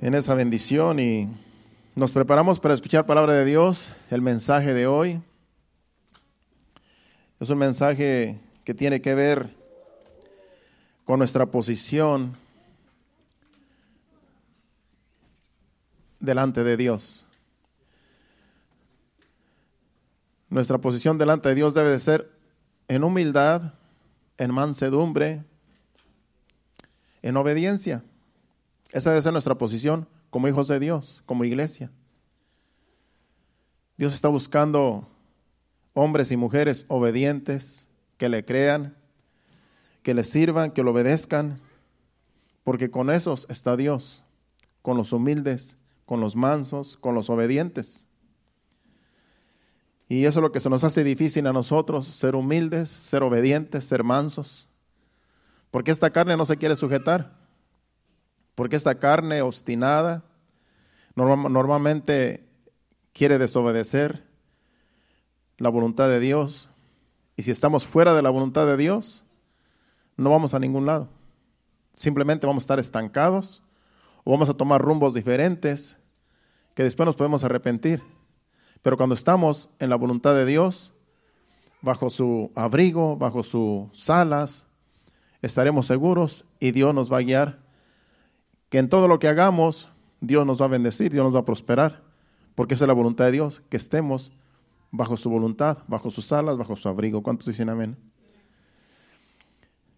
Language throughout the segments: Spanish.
en esa bendición y nos preparamos para escuchar palabra de Dios, el mensaje de hoy. Es un mensaje que tiene que ver con nuestra posición delante de Dios. Nuestra posición delante de Dios debe de ser en humildad, en mansedumbre, en obediencia. Esa debe ser nuestra posición como hijos de Dios, como iglesia. Dios está buscando hombres y mujeres obedientes, que le crean, que le sirvan, que lo obedezcan, porque con esos está Dios, con los humildes, con los mansos, con los obedientes. Y eso es lo que se nos hace difícil a nosotros, ser humildes, ser obedientes, ser mansos, porque esta carne no se quiere sujetar, porque esta carne obstinada normalmente quiere desobedecer la voluntad de Dios. Y si estamos fuera de la voluntad de Dios, no vamos a ningún lado. Simplemente vamos a estar estancados o vamos a tomar rumbos diferentes que después nos podemos arrepentir. Pero cuando estamos en la voluntad de Dios, bajo su abrigo, bajo sus alas, estaremos seguros y Dios nos va a guiar. Que en todo lo que hagamos, Dios nos va a bendecir, Dios nos va a prosperar, porque esa es la voluntad de Dios, que estemos bajo su voluntad, bajo sus alas, bajo su abrigo. ¿Cuántos dicen amén?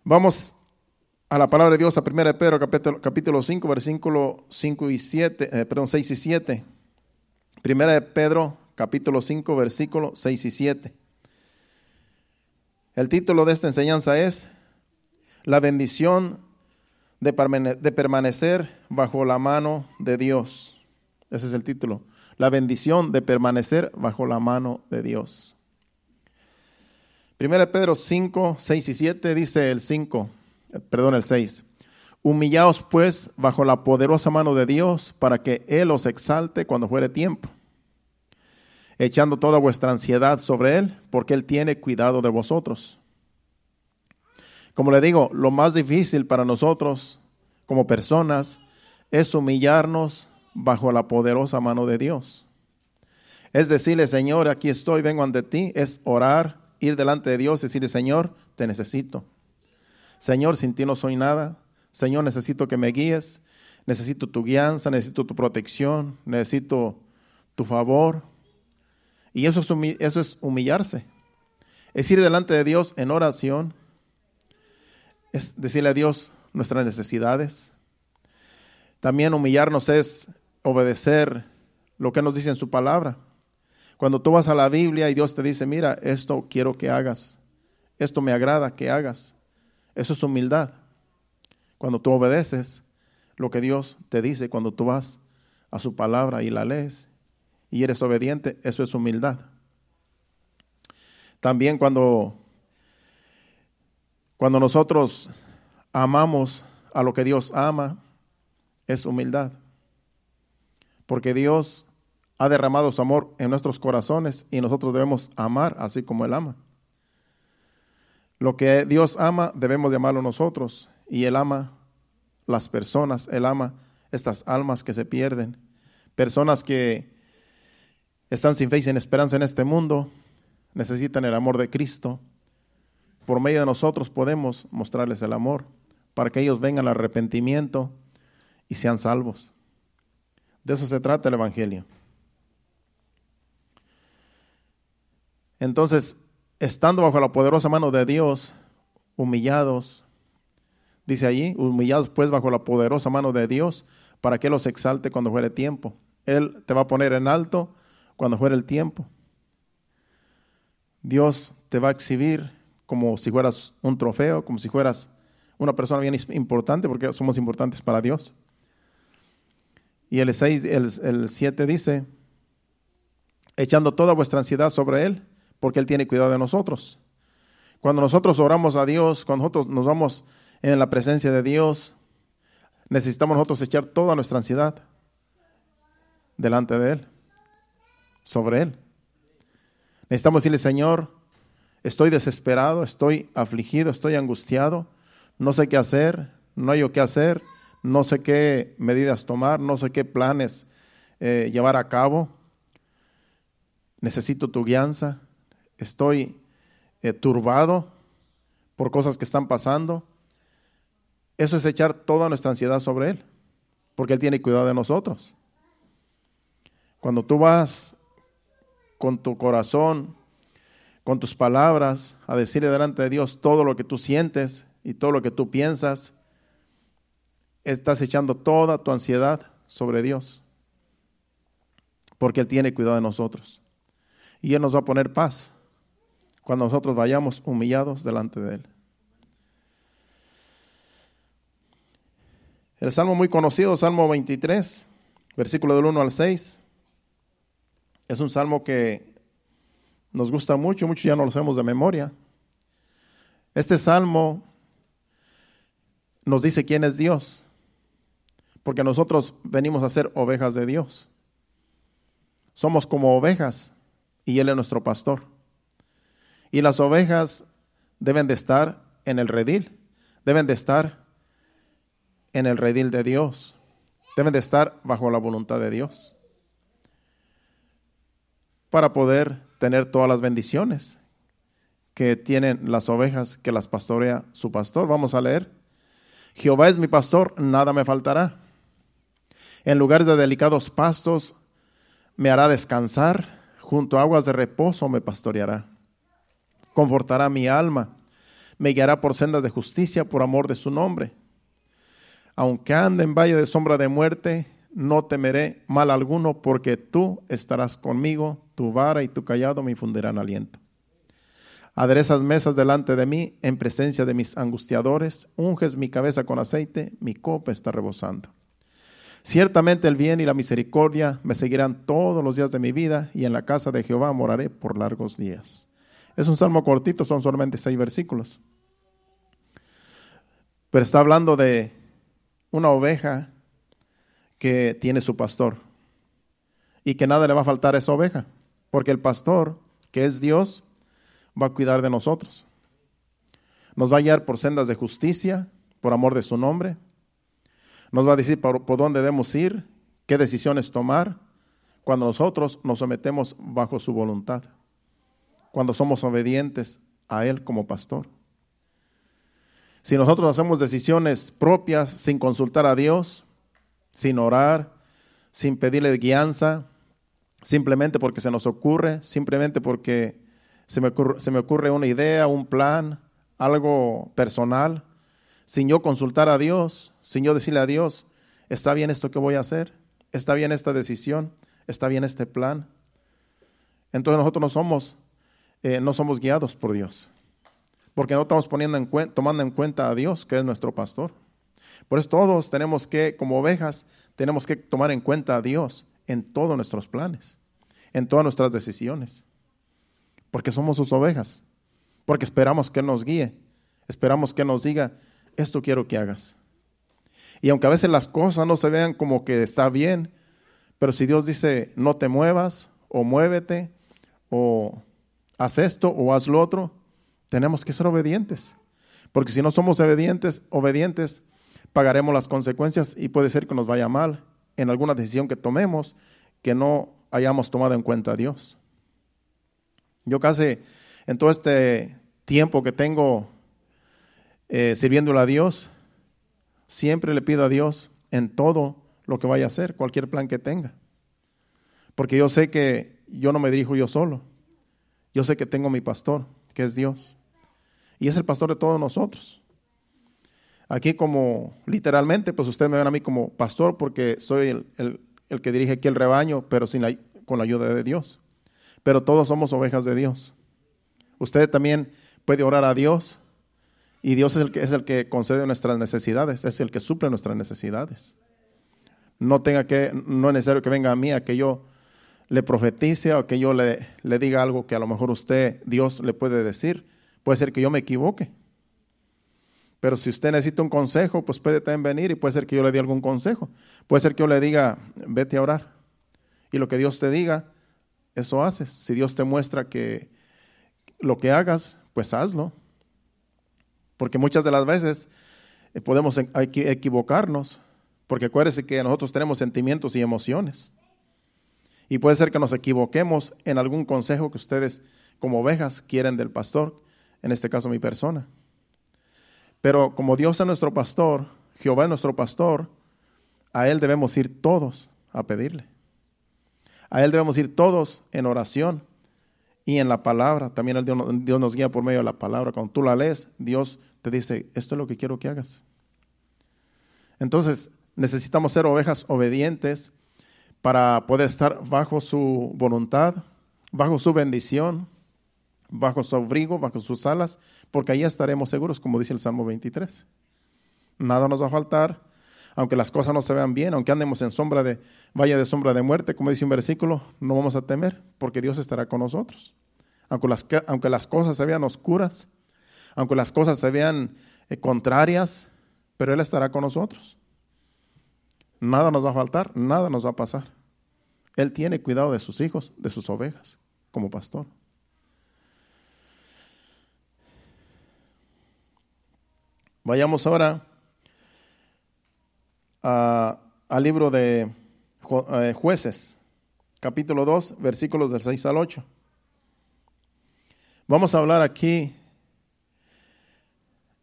Vamos a la palabra de Dios, a 1 de Pedro, capítulo, capítulo 5, versículo 5 y 7, eh, perdón, 6 y 7. 1 de Pedro, capítulo 5, versículo 6 y 7. El título de esta enseñanza es La bendición de, de permanecer bajo la mano de Dios. Ese es el título la bendición de permanecer bajo la mano de Dios. Primera Pedro 5, 6 y 7 dice el 5, eh, perdón, el 6. Humillaos pues bajo la poderosa mano de Dios para que Él os exalte cuando fuere tiempo, echando toda vuestra ansiedad sobre Él, porque Él tiene cuidado de vosotros. Como le digo, lo más difícil para nosotros como personas es humillarnos bajo la poderosa mano de Dios. Es decirle, Señor, aquí estoy, vengo ante ti, es orar, ir delante de Dios, decirle, Señor, te necesito. Señor, sin ti no soy nada. Señor, necesito que me guíes, necesito tu guianza, necesito tu protección, necesito tu favor. Y eso es, eso es humillarse. Es ir delante de Dios en oración, es decirle a Dios nuestras necesidades. También humillarnos es obedecer lo que nos dice en su palabra. Cuando tú vas a la Biblia y Dios te dice, mira, esto quiero que hagas, esto me agrada que hagas, eso es humildad. Cuando tú obedeces lo que Dios te dice, cuando tú vas a su palabra y la lees y eres obediente, eso es humildad. También cuando, cuando nosotros amamos a lo que Dios ama, es humildad porque Dios ha derramado su amor en nuestros corazones y nosotros debemos amar así como Él ama. Lo que Dios ama debemos de amarlo nosotros y Él ama las personas, Él ama estas almas que se pierden, personas que están sin fe y sin esperanza en este mundo, necesitan el amor de Cristo. Por medio de nosotros podemos mostrarles el amor para que ellos vengan al arrepentimiento y sean salvos. De eso se trata el Evangelio. Entonces, estando bajo la poderosa mano de Dios, humillados, dice allí, humillados pues bajo la poderosa mano de Dios, para que los exalte cuando fuere tiempo. Él te va a poner en alto cuando fuere el tiempo. Dios te va a exhibir como si fueras un trofeo, como si fueras una persona bien importante, porque somos importantes para Dios. Y el 6, el, 7 dice, echando toda vuestra ansiedad sobre Él, porque Él tiene cuidado de nosotros. Cuando nosotros oramos a Dios, cuando nosotros nos vamos en la presencia de Dios, necesitamos nosotros echar toda nuestra ansiedad delante de Él, sobre Él. Necesitamos decirle, Señor, estoy desesperado, estoy afligido, estoy angustiado, no sé qué hacer, no hay qué hacer, no sé qué medidas tomar, no sé qué planes eh, llevar a cabo. Necesito tu guianza. Estoy eh, turbado por cosas que están pasando. Eso es echar toda nuestra ansiedad sobre Él, porque Él tiene cuidado de nosotros. Cuando tú vas con tu corazón, con tus palabras, a decirle delante de Dios todo lo que tú sientes y todo lo que tú piensas, estás echando toda tu ansiedad sobre Dios, porque Él tiene cuidado de nosotros. Y Él nos va a poner paz cuando nosotros vayamos humillados delante de Él. El salmo muy conocido, Salmo 23, versículo del 1 al 6, es un salmo que nos gusta mucho, muchos ya no lo sabemos de memoria. Este salmo nos dice quién es Dios, porque nosotros venimos a ser ovejas de Dios. Somos como ovejas y Él es nuestro pastor. Y las ovejas deben de estar en el redil, deben de estar en el redil de Dios, deben de estar bajo la voluntad de Dios para poder tener todas las bendiciones que tienen las ovejas que las pastorea su pastor. Vamos a leer. Jehová es mi pastor, nada me faltará. En lugares de delicados pastos me hará descansar, junto a aguas de reposo me pastoreará. Confortará mi alma, me guiará por sendas de justicia por amor de su nombre. Aunque ande en valle de sombra de muerte, no temeré mal alguno, porque tú estarás conmigo, tu vara y tu callado me infundirán aliento. Aderezas mesas delante de mí en presencia de mis angustiadores, unges mi cabeza con aceite, mi copa está rebosando. Ciertamente el bien y la misericordia me seguirán todos los días de mi vida, y en la casa de Jehová moraré por largos días. Es un salmo cortito, son solamente seis versículos. Pero está hablando de una oveja que tiene su pastor y que nada le va a faltar a esa oveja, porque el pastor, que es Dios, va a cuidar de nosotros. Nos va a guiar por sendas de justicia, por amor de su nombre. Nos va a decir por, por dónde debemos ir, qué decisiones tomar, cuando nosotros nos sometemos bajo su voluntad, cuando somos obedientes a Él como pastor. Si nosotros hacemos decisiones propias sin consultar a Dios, sin orar, sin pedirle guianza, simplemente porque se nos ocurre, simplemente porque se me, ocurre, una idea, un plan, algo personal, sin yo consultar a Dios, sin yo decirle a Dios, está bien esto que voy a hacer, está bien esta decisión, está bien este plan. Entonces nosotros no somos, eh, no somos guiados por Dios porque no estamos poniendo en tomando en cuenta a Dios, que es nuestro pastor. Por eso todos tenemos que, como ovejas, tenemos que tomar en cuenta a Dios en todos nuestros planes, en todas nuestras decisiones, porque somos sus ovejas, porque esperamos que Él nos guíe, esperamos que nos diga, esto quiero que hagas. Y aunque a veces las cosas no se vean como que está bien, pero si Dios dice, no te muevas, o muévete, o haz esto, o haz lo otro, tenemos que ser obedientes. Porque si no somos obedientes, obedientes, pagaremos las consecuencias y puede ser que nos vaya mal en alguna decisión que tomemos que no hayamos tomado en cuenta a Dios. Yo casi en todo este tiempo que tengo eh, sirviéndole a Dios, siempre le pido a Dios en todo lo que vaya a hacer, cualquier plan que tenga. Porque yo sé que yo no me dirijo yo solo. Yo sé que tengo mi pastor, que es Dios y es el pastor de todos nosotros. Aquí como literalmente, pues ustedes me ven a mí como pastor porque soy el, que dirige aquí el rebaño, pero sin con la ayuda de Dios. Pero todos somos ovejas de Dios. Usted también puede orar a Dios y Dios es el que, es el que concede nuestras necesidades, es el que suple nuestras necesidades. No tenga que, no es necesario que venga a mí a que yo le profetice o que yo le, le diga algo que a lo mejor usted, Dios le puede decir Puede ser que yo me equivoque. Pero si usted necesita un consejo, pues puede también venir y puede ser que yo le dé algún consejo. Puede ser que yo le diga, vete a orar. Y lo que Dios te diga, eso haces. Si Dios te muestra que lo que hagas, pues hazlo. Porque muchas de las veces eh, podemos equivocarnos Porque acuérdese que nosotros tenemos sentimientos y emociones. Y puede ser que nos equivoquemos en algún consejo que ustedes como ovejas quieren del pastor, en este caso mi persona. Pero como Dios es nuestro pastor, Jehová es nuestro pastor, a Él debemos ir todos a pedirle. A Él debemos ir todos en oración y en la palabra. También Dios nos guía por medio de la palabra. Cuando tú la lees, Dios te dice, esto es lo que quiero que hagas. Entonces, necesitamos ser ovejas obedientes para poder estar bajo su voluntad, bajo su bendición, bajo su abrigo, bajo sus alas, porque ahí estaremos seguros, como dice el Salmo 23. Nada nos va a faltar, aunque las cosas no se vean bien, aunque andemos en sombra de valle de sombra de muerte, como dice un versículo, no vamos a temer, porque Dios estará con nosotros. Aunque las, aunque las cosas se vean oscuras, aunque las cosas se vean eh, contrarias, pero Él estará con nosotros. Nada nos va a faltar, nada nos va a pasar. Él tiene cuidado de sus hijos, de sus ovejas, como pastor. Vayamos ahora al libro de eh, jueces, capítulo 2, versículos del 6 al 8. Vamos a hablar aquí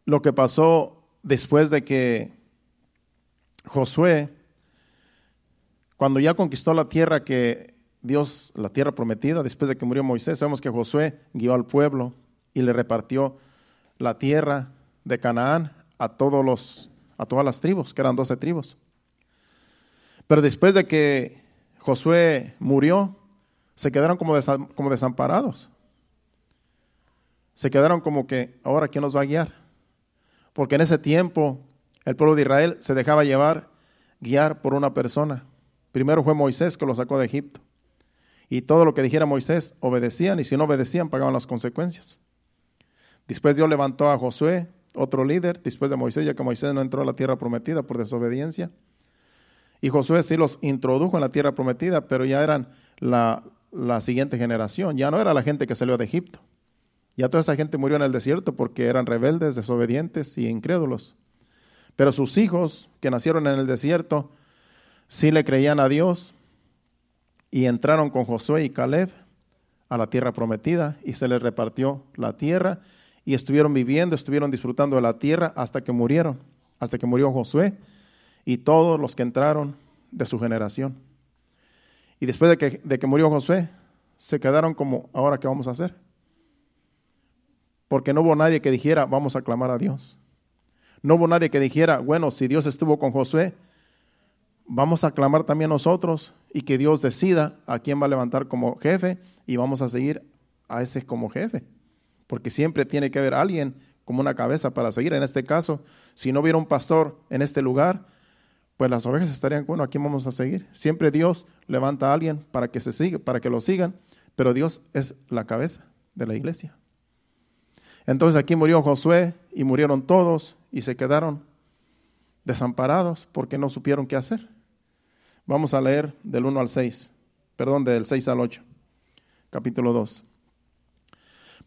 lo que pasó después de que Josué, cuando ya conquistó la tierra que Dios, la tierra prometida, después de que murió Moisés, sabemos que Josué guió al pueblo y le repartió la tierra de Canaán a todos los a todas las tribus, que eran doce tribus. Pero después de que Josué murió, se quedaron como, como desamparados. Se quedaron como que, ahora, ¿quién nos va a guiar? Porque en ese tiempo el pueblo de Israel se dejaba llevar, guiar por una persona. Primero fue Moisés que lo sacó de Egipto. Y todo lo que dijera Moisés obedecían y si no obedecían pagaban las consecuencias. Después Dios levantó a Josué otro líder después de Moisés, ya que Moisés no entró a la tierra prometida por desobediencia. Y Josué sí los introdujo en la tierra prometida, pero ya eran la, la siguiente generación, ya no era la gente que salió de Egipto. Ya toda esa gente murió en el desierto porque eran rebeldes, desobedientes y incrédulos. Pero sus hijos que nacieron en el desierto sí le creían a Dios y entraron con Josué y Caleb a la tierra prometida y se les repartió la tierra y estuvieron viviendo, estuvieron disfrutando de la tierra hasta que murieron, hasta que murió Josué y todos los que entraron de su generación. Y después de que, de que murió Josué, se quedaron como, ahora qué vamos a hacer? Porque no hubo nadie que dijera, vamos a clamar a Dios. No hubo nadie que dijera, bueno, si Dios estuvo con Josué, vamos a clamar también nosotros y que Dios decida a quién va a levantar como jefe y vamos a seguir a ese como jefe porque siempre tiene que haber alguien como una cabeza para seguir. En este caso, si no hubiera un pastor en este lugar, pues las ovejas estarían, bueno, ¿a quién vamos a seguir? Siempre Dios levanta a alguien para que se siga, para que lo sigan, pero Dios es la cabeza de la iglesia. Entonces aquí murió Josué y murieron todos y se quedaron desamparados porque no supieron qué hacer. Vamos a leer del 1 al 6, perdón, del 6 al 8, capítulo 2.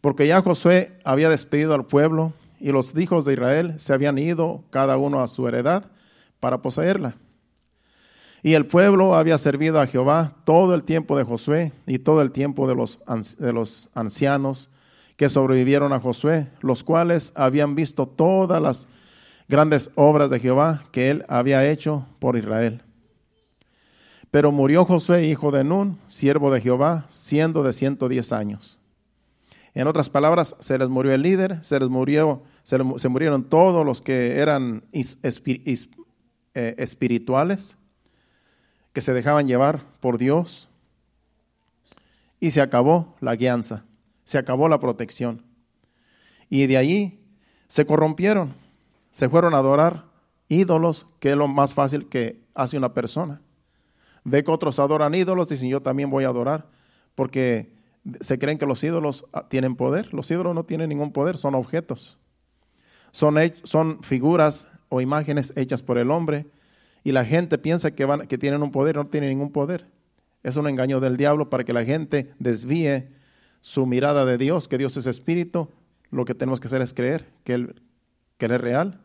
Porque ya Josué había despedido al pueblo y los hijos de Israel se habían ido cada uno a su heredad para poseerla. Y el pueblo había servido a Jehová todo el tiempo de Josué y todo el tiempo de los, de los ancianos que sobrevivieron a Josué, los cuales habían visto todas las grandes obras de Jehová que él había hecho por Israel. Pero murió Josué, hijo de Nun, siervo de Jehová, siendo de ciento diez años. En otras palabras, se les murió el líder, se les murió, se, murieron todos los que eran eh, espirituales, que se dejaban llevar por Dios, y se acabó la guianza, se acabó la protección. Y de allí se corrompieron, se fueron a adorar ídolos, que es lo más fácil que hace una persona. Ve que otros adoran ídolos, dicen yo también voy a adorar, porque se creen que los ídolos ah, tienen poder. Los ídolos no tienen ningún poder, son objetos. Son, son figuras o imágenes hechas por el hombre y la gente piensa que, van, que tienen un poder, no tienen ningún poder. Es un engaño del diablo para que la gente desvíe su mirada de Dios, que Dios es espíritu. Lo que tenemos que hacer es creer que Él, que él es real.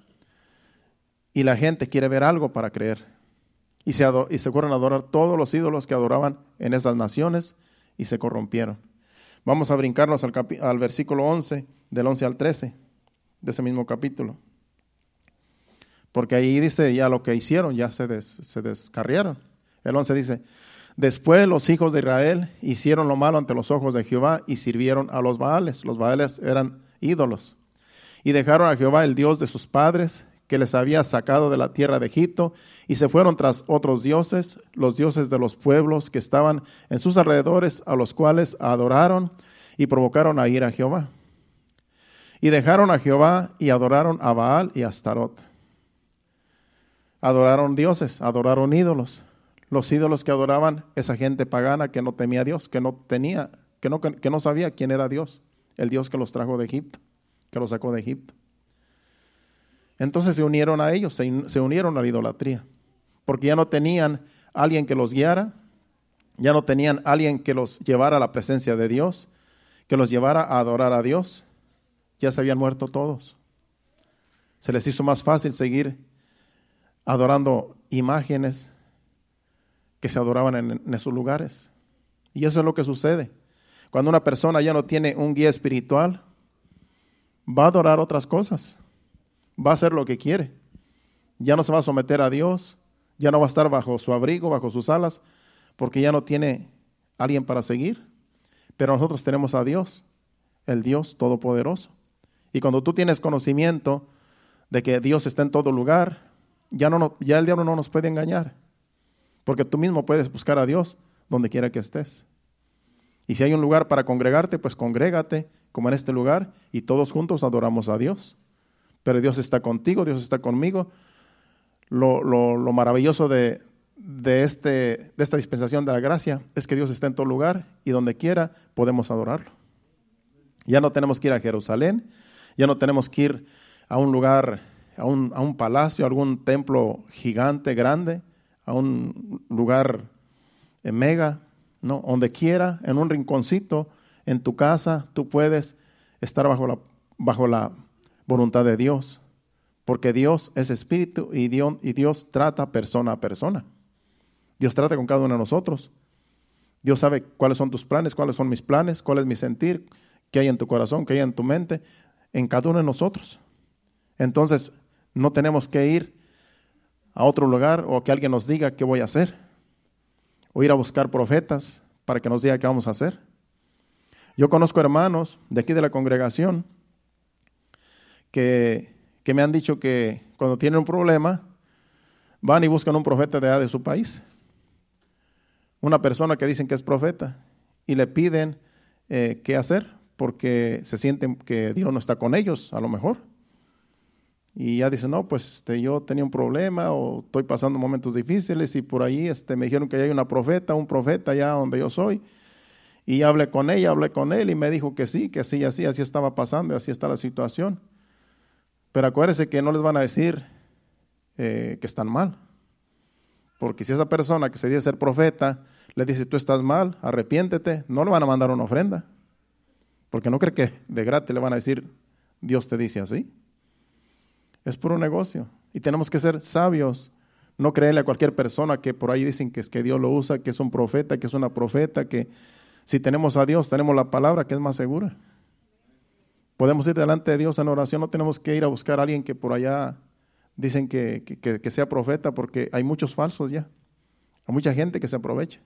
Y la gente quiere ver algo para creer. y se, y se a adorar todos los ídolos que adoraban en esas naciones y se corrompieron. Vamos a brincarnos al, al versículo 11, del 11 al 13 de ese mismo capítulo. Porque ahí dice ya lo que hicieron, ya se, se descarriaron. El 11 dice, después los hijos de Israel hicieron lo malo ante los ojos de Jehová y sirvieron a los Baales. Los Baales eran ídolos. Y dejaron a Jehová el Dios de sus padres que les había sacado de la tierra de Egipto, y se fueron tras otros dioses, los dioses de los pueblos que estaban en sus alrededores, a los cuales adoraron y provocaron a ir a Jehová. Y dejaron a Jehová y adoraron a Baal y a Astarot. Adoraron dioses, adoraron ídolos. Los ídolos que adoraban esa gente pagana que no temía a Dios, que no tenía, que no, que no sabía quién era Dios, el Dios que los trajo de Egipto, que los sacó de Egipto. Entonces se unieron a ellos, se, unieron a la idolatría, porque ya no tenían alguien que los guiara, ya no tenían alguien que los llevara a la presencia de Dios, que los llevara a adorar a Dios. Ya se habían muerto todos. Se les hizo más fácil seguir adorando imágenes que se adoraban en, en esos lugares. Y eso es lo que sucede. Cuando una persona ya no tiene un guía espiritual, va a adorar otras cosas va a hacer lo que quiere. Ya no se va a someter a Dios, ya no va a estar bajo su abrigo, bajo sus alas, porque ya no tiene alguien para seguir. Pero nosotros tenemos a Dios, el Dios Todopoderoso. Y cuando tú tienes conocimiento de que Dios está en todo lugar, ya, no, ya el diablo no nos puede engañar, porque tú mismo puedes buscar a Dios donde quiera que estés. Y si hay un lugar para congregarte, pues congrégate como en este lugar y todos juntos adoramos a Dios pero Dios está contigo, Dios está conmigo. Lo, maravilloso de, este, de esta dispensación de la gracia es que Dios está en todo lugar y donde quiera podemos adorarlo. Ya no tenemos que ir a Jerusalén, ya no tenemos que ir a un lugar, a un, a un palacio, a algún templo gigante, grande, a un lugar mega, no, donde quiera, en un rinconcito, en tu casa, tú puedes estar bajo la, bajo la voluntad de Dios, porque Dios es espíritu y Dios, trata persona a persona. Dios trata con cada uno de nosotros. Dios sabe cuáles son tus planes, cuáles son mis planes, cuál es mi sentir, qué hay en tu corazón, qué hay en tu mente, en cada uno de nosotros. Entonces, no tenemos que ir a otro lugar o que alguien nos diga qué voy a hacer, o ir a buscar profetas para que nos diga qué vamos a hacer. Yo conozco hermanos de aquí de la congregación que, me han dicho que cuando tienen un problema, van y buscan un profeta de, de su país. Una persona que dicen que es profeta y le piden eh, qué hacer porque se sienten que Dios no está con ellos, a lo mejor. Y ya dicen, no, pues este, yo tenía un problema o estoy pasando momentos difíciles y por ahí este, me dijeron que hay una profeta, un profeta allá donde yo soy. Y hablé con ella, hablé con él y me dijo que sí, que así, así, así estaba pasando, así está la situación. Pero acuérdense que no les van a decir eh, que están mal. Porque si esa persona que se dice ser profeta le dice tú estás mal, arrepiéntete, no le van a mandar una ofrenda. Porque no cree que de gratis le van a decir Dios te dice así. Es puro negocio. Y tenemos que ser sabios. No creerle a cualquier persona que por ahí dicen que es que Dios lo usa, que es un profeta, que es una profeta, que si tenemos a Dios, tenemos la palabra que es más segura. Podemos ir delante de Dios en oración, no tenemos que ir a buscar a alguien que por allá dicen que, sea profeta, porque hay muchos falsos ya. Hay mucha gente que se aprovecha.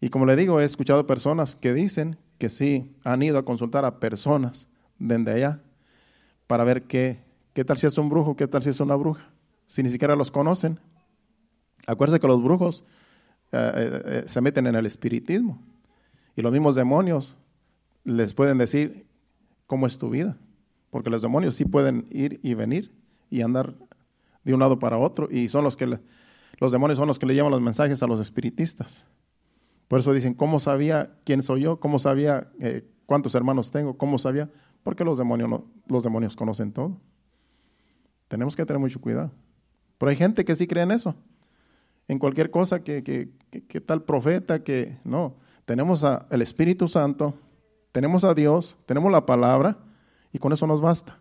Y como le digo, he escuchado personas que dicen que sí han ido a consultar a personas desde allá para ver qué, qué tal si es un brujo, qué tal si es una bruja, si ni siquiera los conocen. Acuérdense que los brujos eh, eh, eh, se meten en el espiritismo y los mismos demonios les pueden decir cómo es tu vida. Porque los demonios sí pueden ir y venir y andar de un lado para otro y son los que los demonios son los que le llevan los mensajes a los espiritistas. Por eso dicen, ¿cómo sabía quién soy yo? ¿Cómo sabía eh, cuántos hermanos tengo? ¿Cómo sabía? Porque los demonios, los demonios conocen todo. Tenemos que tener mucho cuidado. Pero hay gente que sí cree en eso. En cualquier cosa que, que, que tal profeta, que no. Tenemos al Espíritu Santo tenemos a Dios, tenemos la palabra y con eso nos basta.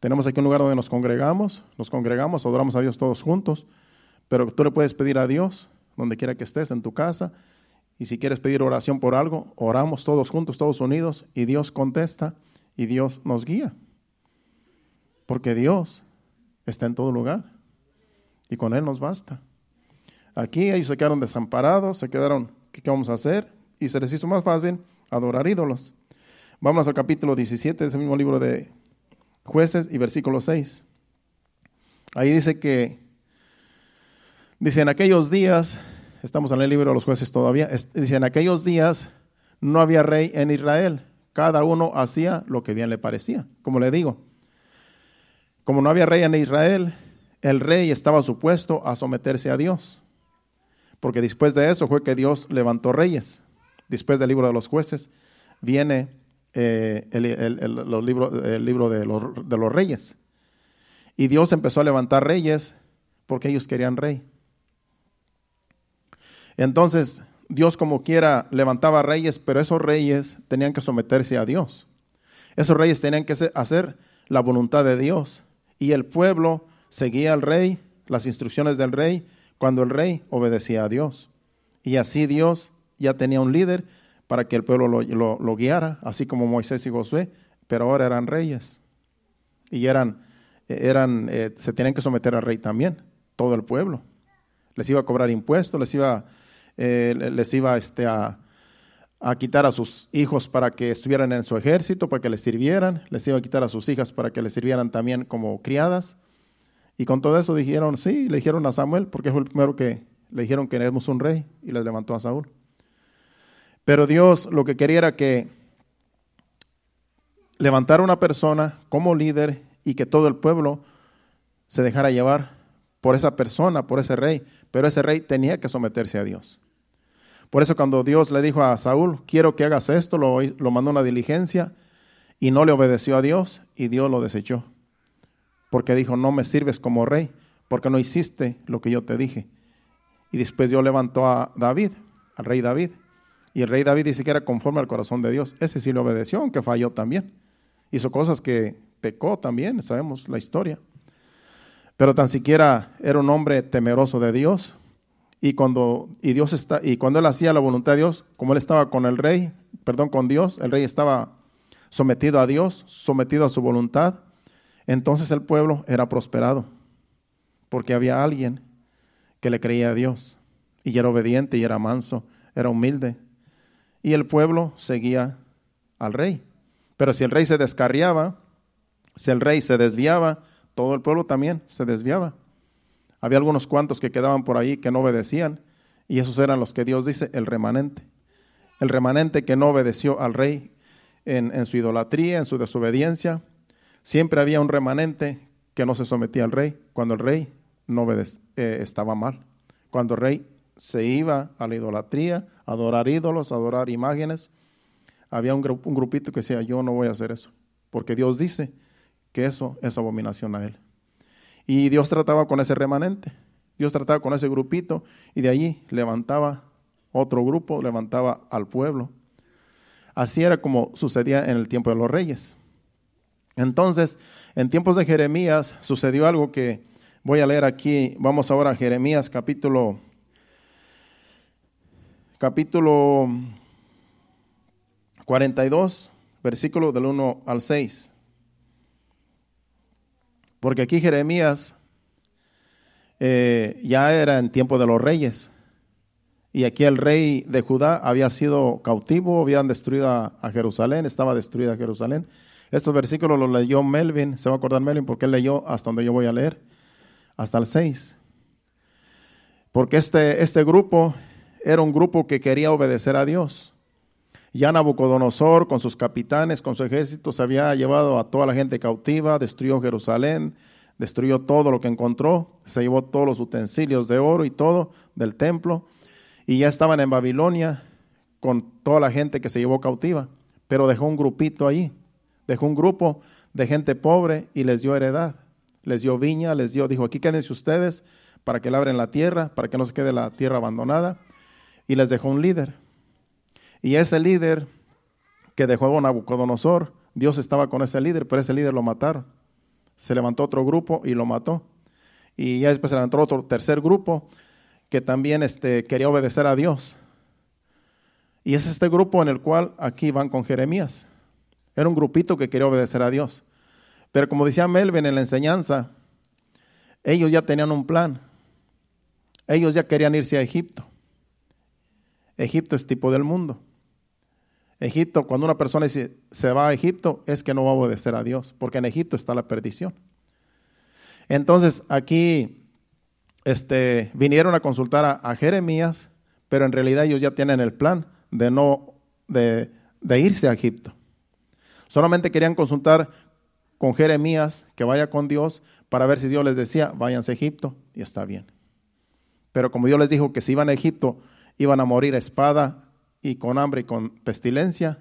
Tenemos aquí un lugar donde nos congregamos, nos congregamos, adoramos a Dios todos juntos, Pero tú le puedes pedir a Dios, donde quiera que estés, en tu casa, y si quieres pedir oración por algo, oramos todos juntos, todos unidos, y Dios contesta y Dios nos guía. Porque Dios está en todo lugar y con Él nos basta. Aquí ellos se quedaron desamparados, se quedaron, ¿qué, vamos a hacer? Y se les hizo más fácil adorar ídolos. Vamos al capítulo 17 de ese mismo libro de jueces y versículo 6. Ahí dice que, dice, en aquellos días estamos en el libro de los jueces todavía, dice, en aquellos días no había rey en Israel, cada uno hacía lo que bien le parecía, como le digo. Como no había rey en Israel, el rey estaba supuesto a someterse a Dios, porque después de eso fue que Dios levantó reyes. Después del libro de los jueces viene eh, el, los el libro de los, de los reyes. Y Dios empezó a levantar reyes porque ellos querían rey. Entonces, Dios como quiera levantaba reyes, pero esos reyes tenían que someterse a Dios. Esos reyes tenían que hacer la voluntad de Dios. Y el pueblo seguía al rey, las instrucciones del rey, cuando el rey obedecía a Dios. Y así Dios ya tenía un líder para que el pueblo lo, guiara, así como Moisés y Josué, pero ahora eran reyes. Y eran, eran eh, se tenían que someter al rey también, todo el pueblo. Les iba a cobrar impuestos, les iba, eh, les iba este, a, quitar a sus hijos para que estuvieran en su ejército, para que les sirvieran, les iba a quitar a sus hijas para que les sirvieran también como criadas. Y con todo eso dijeron, sí, le dijeron a Samuel, porque fue el primero que le dijeron que queremos un rey, y les levantó a Saúl. Pero Dios lo que quería era que levantara una persona como líder y que todo el pueblo se dejara llevar por esa persona, por ese rey. Pero ese rey tenía que someterse a Dios. Por eso cuando Dios le dijo a Saúl, quiero que hagas esto, lo, mandó una diligencia y no le obedeció a Dios y Dios lo desechó. Porque dijo, no me sirves como rey, porque no hiciste lo que yo te dije. Y después Dios levantó a David, al rey David. Y el rey David dice que era conforme al corazón de Dios. Ese sí le obedeció, aunque falló también. Hizo cosas que pecó también, sabemos la historia. Pero tan siquiera era un hombre temeroso de Dios. Y cuando, y Dios está, y cuando él hacía la voluntad de Dios, como él estaba con el rey, perdón, con Dios, el rey estaba sometido a Dios, sometido a su voluntad, entonces el pueblo era prosperado, porque había alguien que le creía a Dios, y era obediente, y era manso, era humilde, y el pueblo seguía al rey. Pero si el rey se descarriaba, si el rey se desviaba, todo el pueblo también se desviaba. Había algunos cuantos que quedaban por ahí que no obedecían, y esos eran los que Dios dice el remanente. El remanente que no obedeció al rey en, su idolatría, en su desobediencia. Siempre había un remanente que no se sometía al rey cuando el rey no eh, estaba mal. Cuando el rey se iba a la idolatría, a adorar ídolos, a adorar imágenes. Había un, un grupito que decía, yo no voy a hacer eso, porque Dios dice que eso es abominación a él. Y Dios trataba con ese remanente, Dios trataba con ese grupito y de allí levantaba otro grupo, levantaba al pueblo. Así era como sucedía en el tiempo de los reyes. Entonces, en tiempos de Jeremías sucedió algo que voy a leer aquí. Vamos ahora a Jeremías capítulo capítulo 42, versículo del 1 al 6. Porque aquí Jeremías eh, ya era en tiempo de los reyes. Y aquí el rey de Judá había sido cautivo, habían destruido a, Jerusalén, estaba destruida Jerusalén. Estos versículos los leyó Melvin, se va a acordar Melvin porque él leyó hasta donde yo voy a leer, hasta el 6. Porque este, este grupo era un grupo que quería obedecer a Dios. Ya Nabucodonosor, con sus capitanes, con su ejército, se había llevado a toda la gente cautiva, destruyó Jerusalén, destruyó todo lo que encontró, se llevó todos los utensilios de oro y todo del templo, y ya estaban en Babilonia con toda la gente que se llevó cautiva, pero dejó un grupito ahí, dejó un grupo de gente pobre y les dio heredad, les dio viña, les dio, dijo, aquí quédense ustedes para que labren la tierra, para que no se quede la tierra abandonada, y les dejó un líder. Y ese líder que dejó a Nabucodonosor, Dios estaba con ese líder, pero ese líder lo mataron. Se levantó otro grupo y lo mató. Y ya después se levantó otro tercer grupo que también este, quería obedecer a Dios. Y es este grupo en el cual aquí van con Jeremías. Era un grupito que quería obedecer a Dios. Pero como decía Melvin en la enseñanza, ellos ya tenían un plan. Ellos ya querían irse a Egipto. Egipto es tipo del mundo. Egipto, cuando una persona se va a Egipto, es que no va a obedecer a Dios, porque en Egipto está la perdición. Entonces, aquí este, vinieron a consultar a, Jeremías, pero en realidad ellos ya tienen el plan de no de, de irse a Egipto. Solamente querían consultar con Jeremías que vaya con Dios para ver si Dios les decía, váyanse a Egipto, y está bien. Pero como Dios les dijo que si iban a Egipto iban a morir a espada y con hambre y con pestilencia,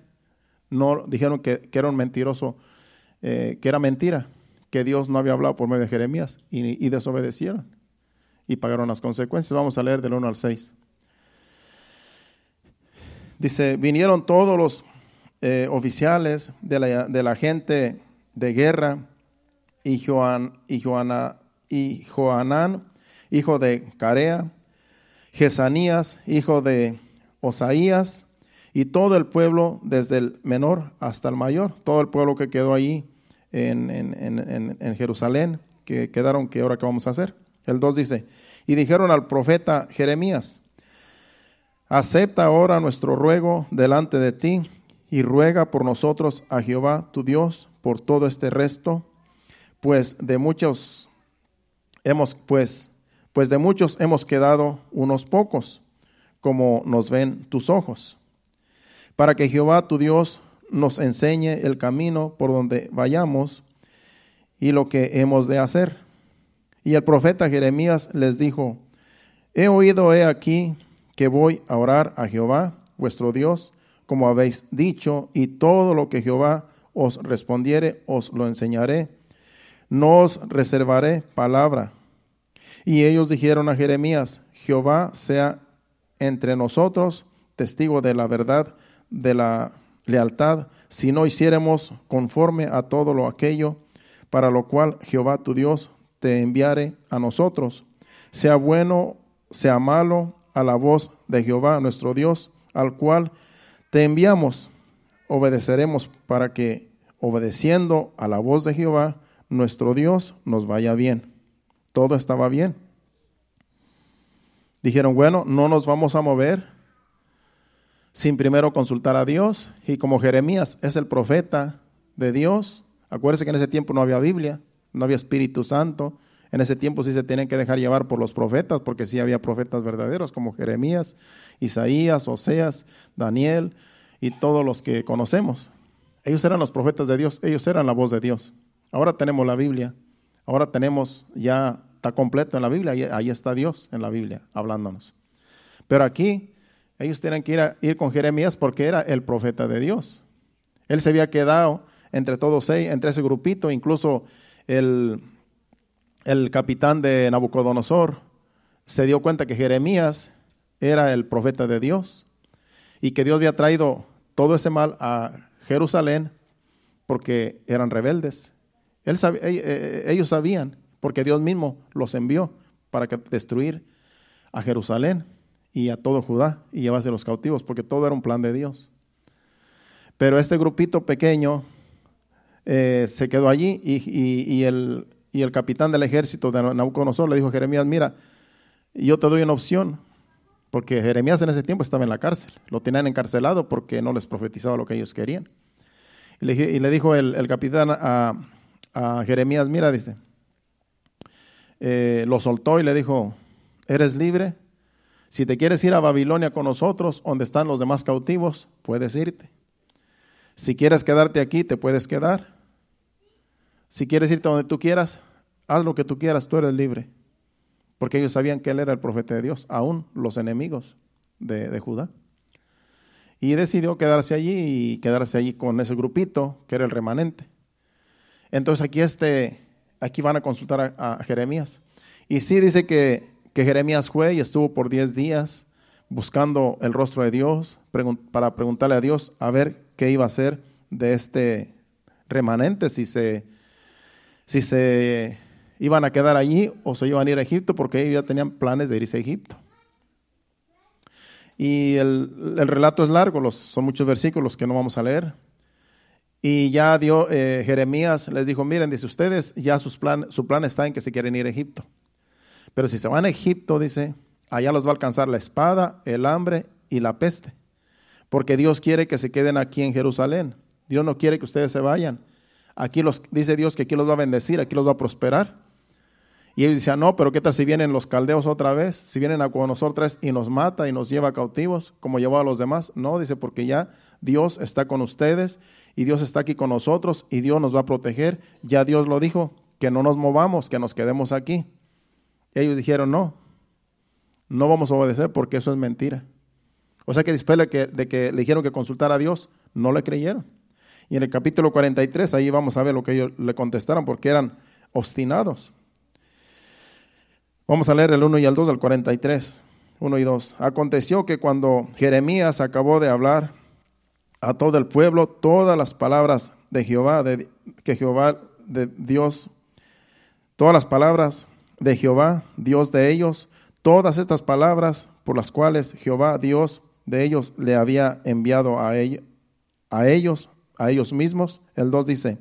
no dijeron que, era un mentiroso, eh, que era mentira, que Dios no había hablado por medio de Jeremías y, desobedecieron y pagaron las consecuencias. Vamos a leer del 1 al 6. Dice, vinieron todos los eh, oficiales de la, de la, gente de guerra y, Joan, y, Joana, y Joanán, hijo de Carea, Jesanías, hijo de Osaías, y todo el pueblo, desde el menor hasta el mayor, todo el pueblo que quedó allí en, Jerusalén, que quedaron, que ahora qué vamos a hacer. El 2 dice, y dijeron al profeta Jeremías, acepta ahora nuestro ruego delante de ti y ruega por nosotros a Jehová tu Dios por todo este resto, pues de muchos hemos pues pues de muchos hemos quedado unos pocos, como nos ven tus ojos, para que Jehová tu Dios nos enseñe el camino por donde vayamos y lo que hemos de hacer. Y el profeta Jeremías les dijo, he oído he aquí que voy a orar a Jehová, vuestro Dios, como habéis dicho, y todo lo que Jehová os respondiere, os lo enseñaré. No os reservaré palabra y ellos dijeron a Jeremías, Jehová sea entre nosotros testigo de la verdad, de la lealtad, si no hiciéramos conforme a todo lo aquello para lo cual Jehová tu Dios te enviare a nosotros, sea bueno, sea malo, a la voz de Jehová nuestro Dios, al cual te enviamos, obedeceremos para que, obedeciendo a la voz de Jehová, nuestro Dios, nos vaya bien todo estaba bien. Dijeron, bueno, no nos vamos a mover sin primero consultar a Dios. Y como Jeremías es el profeta de Dios, acuérdense que en ese tiempo no había Biblia, no había Espíritu Santo. En ese tiempo sí se tenían que dejar llevar por los profetas, porque sí había profetas verdaderos como Jeremías, Isaías, Oseas, Daniel y todos los que conocemos. Ellos eran los profetas de Dios, ellos eran la voz de Dios. Ahora tenemos la Biblia. Ahora tenemos ya, está completo en la Biblia, ahí, está Dios en la Biblia hablándonos. Pero aquí ellos tienen que ir, ir con Jeremías porque era el profeta de Dios. Él se había quedado entre todos ellos, entre ese grupito, incluso el, el capitán de Nabucodonosor se dio cuenta que Jeremías era el profeta de Dios y que Dios había traído todo ese mal a Jerusalén porque eran rebeldes eh, eh, ellos sabían, porque Dios mismo los envió para destruir a Jerusalén y a todo Judá y llevarse los cautivos, porque todo era un plan de Dios. Pero este grupito pequeño eh, se quedó allí y, el, y, el, capitán del ejército de Nabucodonosor le dijo a Jeremías, mira, yo te doy una opción, porque Jeremías en ese tiempo estaba en la cárcel, lo tenían encarcelado porque no les profetizaba lo que ellos querían. Y le, dijo el, el capitán a, a Jeremías, mira, dice, eh, lo soltó y le dijo, eres libre, si te quieres ir a Babilonia con nosotros, donde están los demás cautivos, puedes irte. Si quieres quedarte aquí, te puedes quedar. Si quieres irte donde tú quieras, haz lo que tú quieras, tú eres libre. Porque ellos sabían que él era el profeta de Dios, aún los enemigos de, de Judá. Y decidió quedarse allí y quedarse allí con ese grupito que era el remanente. Entonces aquí, este, aquí van a consultar a, Jeremías. Y sí dice que, que, Jeremías fue y estuvo por 10 días buscando el rostro de Dios para preguntarle a Dios a ver qué iba a hacer de este remanente, si se, si se iban a quedar allí o se iban a ir a Egipto porque ellos ya tenían planes de irse a Egipto. Y el, relato es largo, los, son muchos versículos que no vamos a leer. Y ya dio, eh, Jeremías les dijo, miren, dice ustedes, ya sus plan, su plan está en que se quieren ir a Egipto. Pero si se van a Egipto, dice, allá los va a alcanzar la espada, el hambre y la peste. Porque Dios quiere que se queden aquí en Jerusalén. Dios no quiere que ustedes se vayan. Aquí los, dice Dios que aquí los va a bendecir, aquí los va a prosperar. Y ellos decían, no, pero ¿qué tal si vienen los caldeos otra vez? Si vienen a con nosotros y nos mata y nos lleva cautivos, como llevó a los demás. No, dice, porque ya Dios está con ustedes y Dios está aquí con nosotros y Dios nos va a proteger. Ya Dios lo dijo, que no nos movamos, que nos quedemos aquí. ellos dijeron, no, no vamos a obedecer porque eso es mentira. O sea que después de que, de que le dijeron que consultara a Dios, no le creyeron. Y en el capítulo 43, ahí vamos a ver lo que ellos le contestaron, porque eran obstinados. Vamos a leer el 1 y el 2 del 43, 1 y 2. Aconteció que cuando Jeremías acabó de hablar a todo el pueblo todas las palabras de Jehová, de, que Jehová de Dios, todas las palabras de Jehová, Dios de ellos, todas estas palabras por las cuales Jehová, Dios de ellos, le había enviado a, ellos, a ellos a ellos mismos. El 2 dice,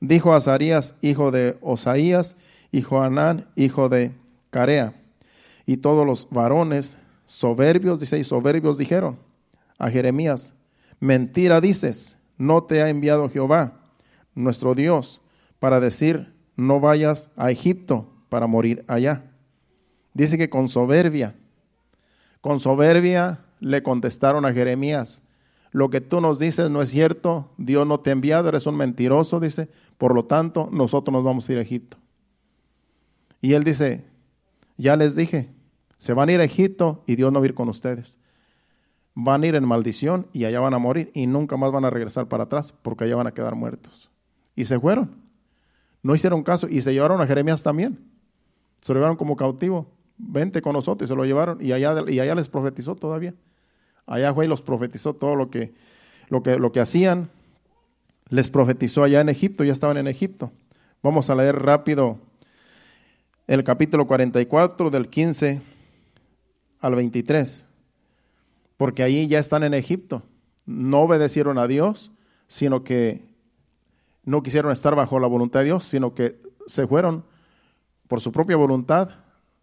dijo Azarías, hijo de Osaías, y Joanán, hijo de Carea, y todos los varones soberbios, dice, y soberbios dijeron a Jeremías, mentira dices, no te ha enviado Jehová, nuestro Dios, para decir, no vayas a Egipto para morir allá. Dice que con soberbia, con soberbia le contestaron a Jeremías, lo que tú nos dices no es cierto, Dios no te ha enviado, eres un mentiroso, dice, por lo tanto, nosotros nos vamos a ir a Egipto. Y él dice, ya les dije, se van a ir a Egipto y Dios no va a ir con ustedes. Van a ir en maldición y allá van a morir y nunca más van a regresar para atrás porque allá van a quedar muertos. Y se fueron. No hicieron caso y se llevaron a Jeremías también. Se lo llevaron como cautivo. Vente con nosotros y se lo llevaron y allá, y allá les profetizó todavía. Allá fue y los profetizó todo lo que, lo que, lo que hacían. Les profetizó allá en Egipto, ya estaban en Egipto. Vamos a leer rápido el capítulo 44 del 15 al 23. Porque ahí ya están en Egipto. No obedecieron a Dios, sino que no quisieron estar bajo la voluntad de Dios, sino que se fueron por su propia voluntad,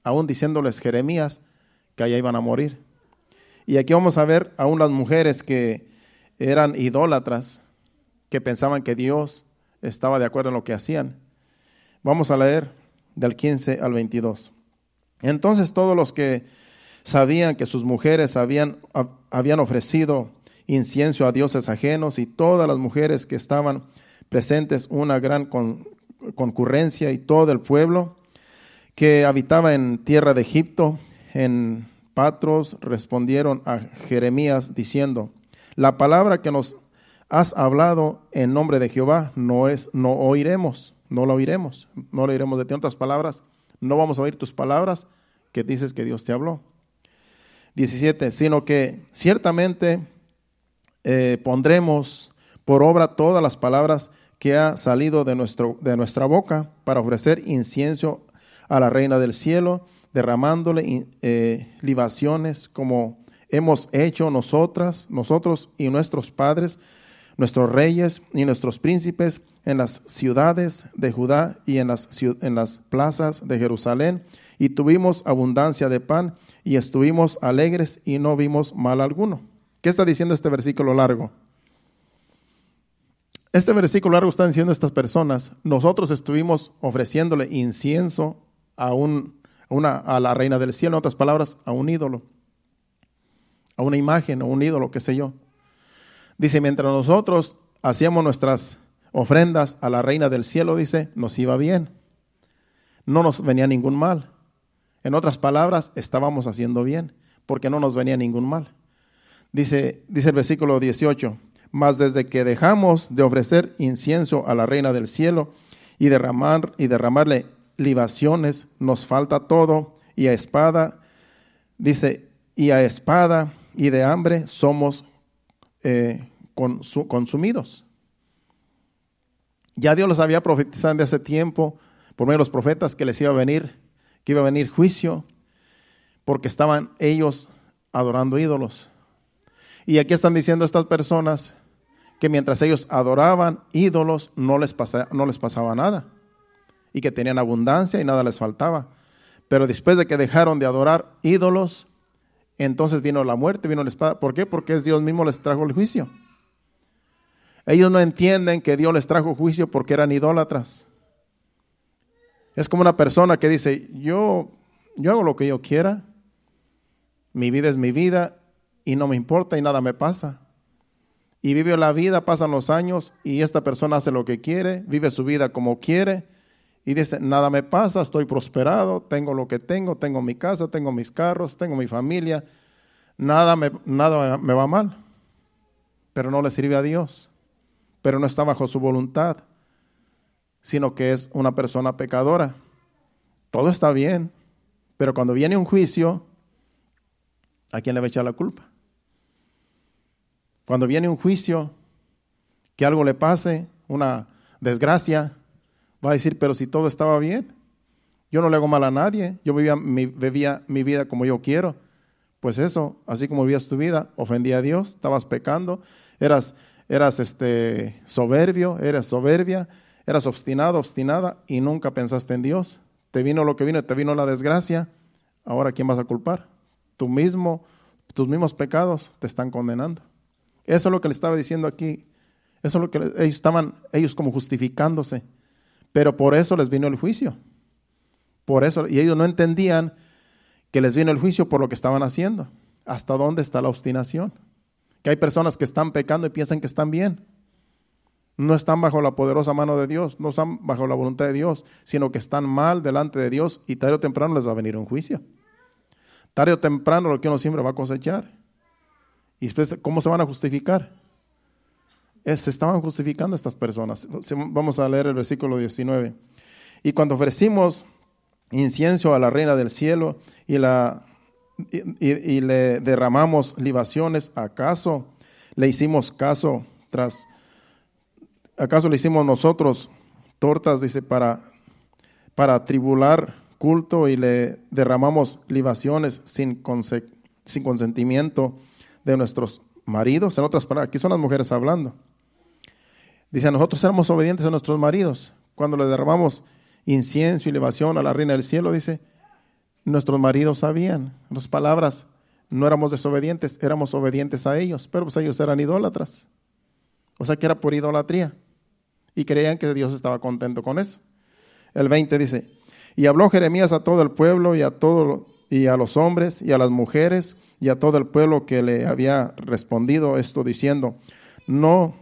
aún diciéndoles Jeremías que allá iban a morir. Y aquí vamos a ver a unas mujeres que eran idólatras, que pensaban que Dios estaba de acuerdo en lo que hacían. Vamos a leer del 15 al 22. Entonces todos los que sabían que sus mujeres habían, habían ofrecido incienso a dioses ajenos y todas las mujeres que estaban presentes, una gran concurrencia y todo el pueblo que habitaba en tierra de Egipto, en Patros respondieron a Jeremías diciendo, la palabra que nos has hablado en nombre de Jehová no es, no oiremos, no la oiremos, no la oiremos de ti. Otras palabras, no vamos a oír tus palabras que dices que Dios te habló. 17, sino que ciertamente eh, pondremos por obra todas las palabras que ha salido de, nuestro, de nuestra boca para ofrecer incienso a la reina del cielo derramándole eh, libaciones como hemos hecho nosotras, nosotros y nuestros padres, nuestros reyes y nuestros príncipes en las ciudades de Judá y en las, en las plazas de Jerusalén, y tuvimos abundancia de pan y estuvimos alegres y no vimos mal alguno. ¿Qué está diciendo este versículo largo? Este versículo largo está diciendo estas personas, nosotros estuvimos ofreciéndole incienso a un una, a la reina del cielo, en otras palabras, a un ídolo, a una imagen, a un ídolo, qué sé yo. Dice, mientras nosotros hacíamos nuestras ofrendas a la reina del cielo, dice, nos iba bien. No nos venía ningún mal. En otras palabras, estábamos haciendo bien, porque no nos venía ningún mal. Dice, dice el versículo 18, mas desde que dejamos de ofrecer incienso a la reina del cielo y derramar y derramarle libaciones, nos falta todo, y a espada, dice, y a espada y de hambre somos eh, consumidos. Ya Dios los había profetizado de hace tiempo, por medio de los profetas, que les iba a venir, que iba a venir juicio, porque estaban ellos adorando ídolos. Y aquí están diciendo estas personas que mientras ellos adoraban ídolos no les, no les pasaba nada y que tenían abundancia y nada les faltaba. Pero después de que dejaron de adorar ídolos, entonces vino la muerte, vino la espada. ¿Por qué? Porque es Dios mismo les trajo el juicio. Ellos no entienden que Dios les trajo juicio porque eran idólatras. Es como una persona que dice, yo, yo hago lo que yo quiera, mi vida es mi vida y no me importa y nada me pasa. Y vive la vida, pasan los años y esta persona hace lo que quiere, vive su vida como quiere y dice, nada me pasa, estoy prosperado, tengo lo que tengo, tengo mi casa, tengo mis carros, tengo mi familia, nada me, nada me va mal, pero no le sirve a Dios, pero no está bajo su voluntad, sino que es una persona pecadora. Todo está bien, pero cuando viene un juicio, ¿a quién le va a echar la culpa? Cuando viene un juicio, que algo le pase, una desgracia, Va a decir, pero si todo estaba bien, yo no le hago mal a nadie, yo vivía mi, vida como yo quiero. Pues eso, así como vivías tu vida, ofendía a Dios, estabas pecando, eras, eras este, soberbio, eras soberbia, eras obstinado, obstinada y nunca pensaste en Dios. Te vino lo que vino, te vino la desgracia. Ahora, ¿quién vas a culpar? Tú mismo, tus mismos pecados te están condenando. Eso es lo que le estaba diciendo aquí. Eso es lo que ellos estaban, ellos como justificándose. Pero por eso les vino el juicio. Por eso, y ellos no entendían que les vino el juicio por lo que estaban haciendo. ¿Hasta dónde está la obstinación? Que hay personas que están pecando y piensan que están bien. No están bajo la poderosa mano de Dios, no están bajo la voluntad de Dios, sino que están mal delante de Dios y tarde o temprano les va a venir un juicio. Tarde o temprano lo que uno siempre va a cosechar. ¿Y después cómo se van a justificar? se estaban justificando estas personas. Vamos a leer el versículo 19. Y cuando ofrecimos incienso a la reina del cielo y, la, y, le derramamos libaciones, ¿acaso le hicimos caso tras, acaso le hicimos nosotros tortas, dice, para, para tribular culto y le derramamos libaciones sin, sin consentimiento de nuestros maridos? En otras palabras, aquí son las mujeres hablando. Dice, nosotros éramos obedientes a nuestros maridos. Cuando le derramamos incienso y elevación a la reina del cielo, dice, nuestros maridos sabían. Otras palabras, no éramos desobedientes, éramos obedientes a ellos, pero pues ellos eran idólatras. O sea que era por idolatría. Y creían que Dios estaba contento con eso. El 20 dice, y habló Jeremías a todo el pueblo y a todo y a los hombres y a las mujeres y a todo el pueblo que le había respondido esto diciendo, no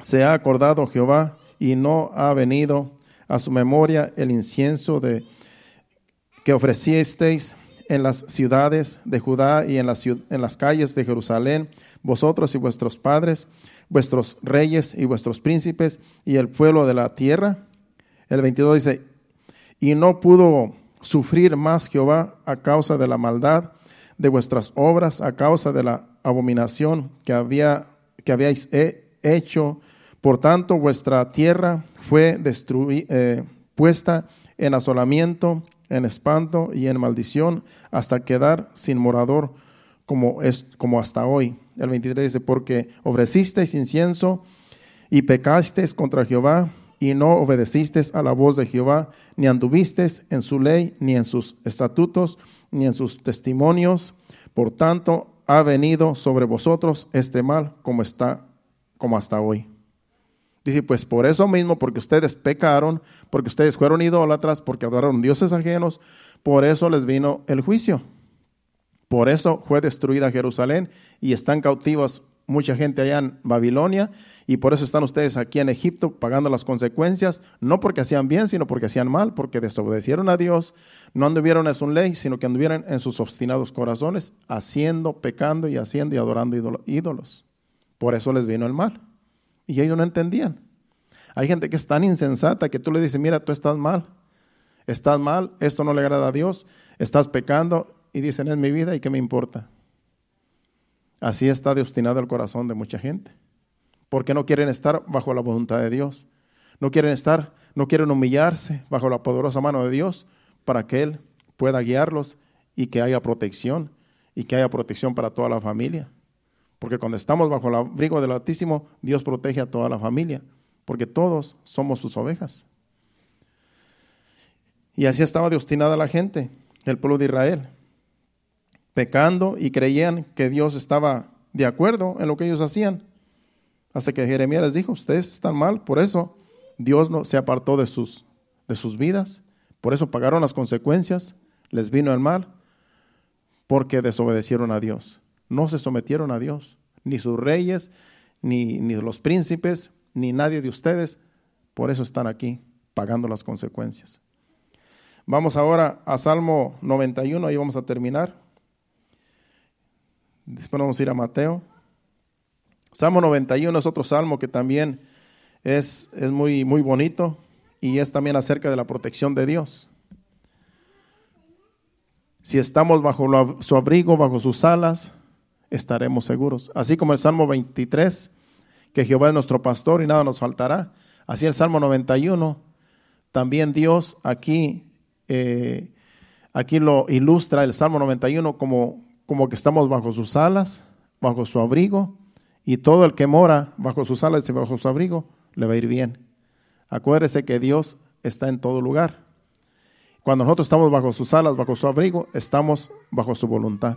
se ha acordado Jehová y no ha venido a su memoria el incienso de, que ofrecisteis en las ciudades de Judá y en las, en las calles de Jerusalén, vosotros y vuestros padres, vuestros reyes y vuestros príncipes y el pueblo de la tierra. El 22 dice, y no pudo sufrir más Jehová a causa de la maldad de vuestras obras, a causa de la abominación que, había, que habíais hecho por tanto, vuestra tierra fue eh, puesta en asolamiento, en espanto y en maldición, hasta quedar sin morador, como, es, como hasta hoy. El 23 dice, porque ofrecisteis incienso y pecasteis contra Jehová, y no obedecisteis a la voz de Jehová, ni anduvisteis en su ley, ni en sus estatutos, ni en sus testimonios. Por tanto, ha venido sobre vosotros este mal como está como hasta hoy. Dice, pues por eso mismo, porque ustedes pecaron, porque ustedes fueron idólatras, porque adoraron dioses ajenos, por eso les vino el juicio. Por eso fue destruida Jerusalén y están cautivas mucha gente allá en Babilonia y por eso están ustedes aquí en Egipto pagando las consecuencias, no porque hacían bien, sino porque hacían mal, porque desobedecieron a Dios, no anduvieron en su ley, sino que anduvieron en sus obstinados corazones, haciendo, pecando y haciendo y adorando ídolos. Por eso les vino el mal. Y ellos no entendían. Hay gente que es tan insensata que tú le dices, mira, tú estás mal, estás mal, esto no le agrada a Dios, estás pecando y dicen, es mi vida y qué me importa. Así está de el corazón de mucha gente, porque no quieren estar bajo la voluntad de Dios, no quieren estar, no quieren humillarse bajo la poderosa mano de Dios para que Él pueda guiarlos y que haya protección y que haya protección para toda la familia. Porque cuando estamos bajo el abrigo del Altísimo, Dios protege a toda la familia, porque todos somos sus ovejas. Y así estaba de obstinada la gente, el pueblo de Israel, pecando y creían que Dios estaba de acuerdo en lo que ellos hacían. Hasta que Jeremías les dijo, ustedes están mal, por eso Dios no, se apartó de sus, de sus vidas, por eso pagaron las consecuencias, les vino el mal, porque desobedecieron a Dios. No se sometieron a Dios, ni sus reyes, ni, ni los príncipes, ni nadie de ustedes. Por eso están aquí, pagando las consecuencias. Vamos ahora a Salmo 91, ahí vamos a terminar. Después vamos a ir a Mateo. Salmo 91 es otro salmo que también es, es muy, muy bonito y es también acerca de la protección de Dios. Si estamos bajo su abrigo, bajo sus alas, estaremos seguros. Así como el Salmo 23, que Jehová es nuestro pastor y nada nos faltará. Así el Salmo 91, también Dios aquí, eh, aquí lo ilustra el Salmo 91 como, como que estamos bajo sus alas, bajo su abrigo, y todo el que mora bajo sus alas y bajo su abrigo le va a ir bien. Acuérdese que Dios está en todo lugar. Cuando nosotros estamos bajo sus alas, bajo su abrigo, estamos bajo su voluntad.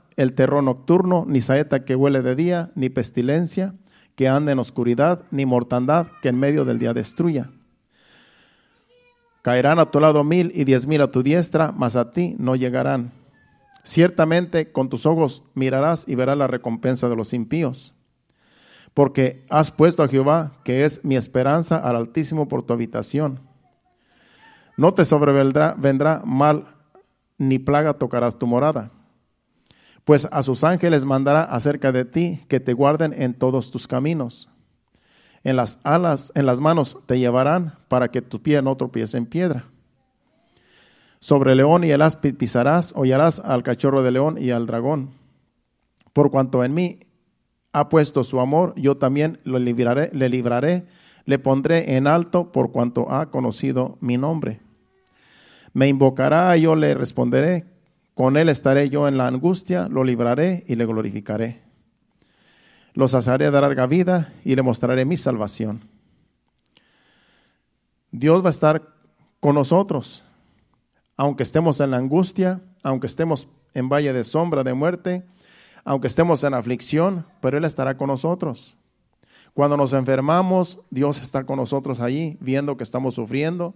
el terror nocturno, ni saeta que huele de día, ni pestilencia que ande en oscuridad, ni mortandad que en medio del día destruya. Caerán a tu lado mil y diez mil a tu diestra, mas a ti no llegarán. Ciertamente con tus ojos mirarás y verás la recompensa de los impíos. Porque has puesto a Jehová, que es mi esperanza, al Altísimo por tu habitación. No te sobrevendrá vendrá mal ni plaga tocarás tu morada. Pues a sus ángeles mandará acerca de ti que te guarden en todos tus caminos. En las alas, en las manos te llevarán para que tu pie no tropiece en piedra. Sobre el león y el áspid pisarás, hollarás al cachorro de león y al dragón. Por cuanto en mí ha puesto su amor, yo también lo libraré, le libraré, le pondré en alto por cuanto ha conocido mi nombre. Me invocará, yo le responderé. Con él estaré yo en la angustia, lo libraré y le glorificaré. Los asaré de larga vida y le mostraré mi salvación. Dios va a estar con nosotros, aunque estemos en la angustia, aunque estemos en valle de sombra de muerte, aunque estemos en aflicción, pero Él estará con nosotros. Cuando nos enfermamos, Dios está con nosotros allí, viendo que estamos sufriendo,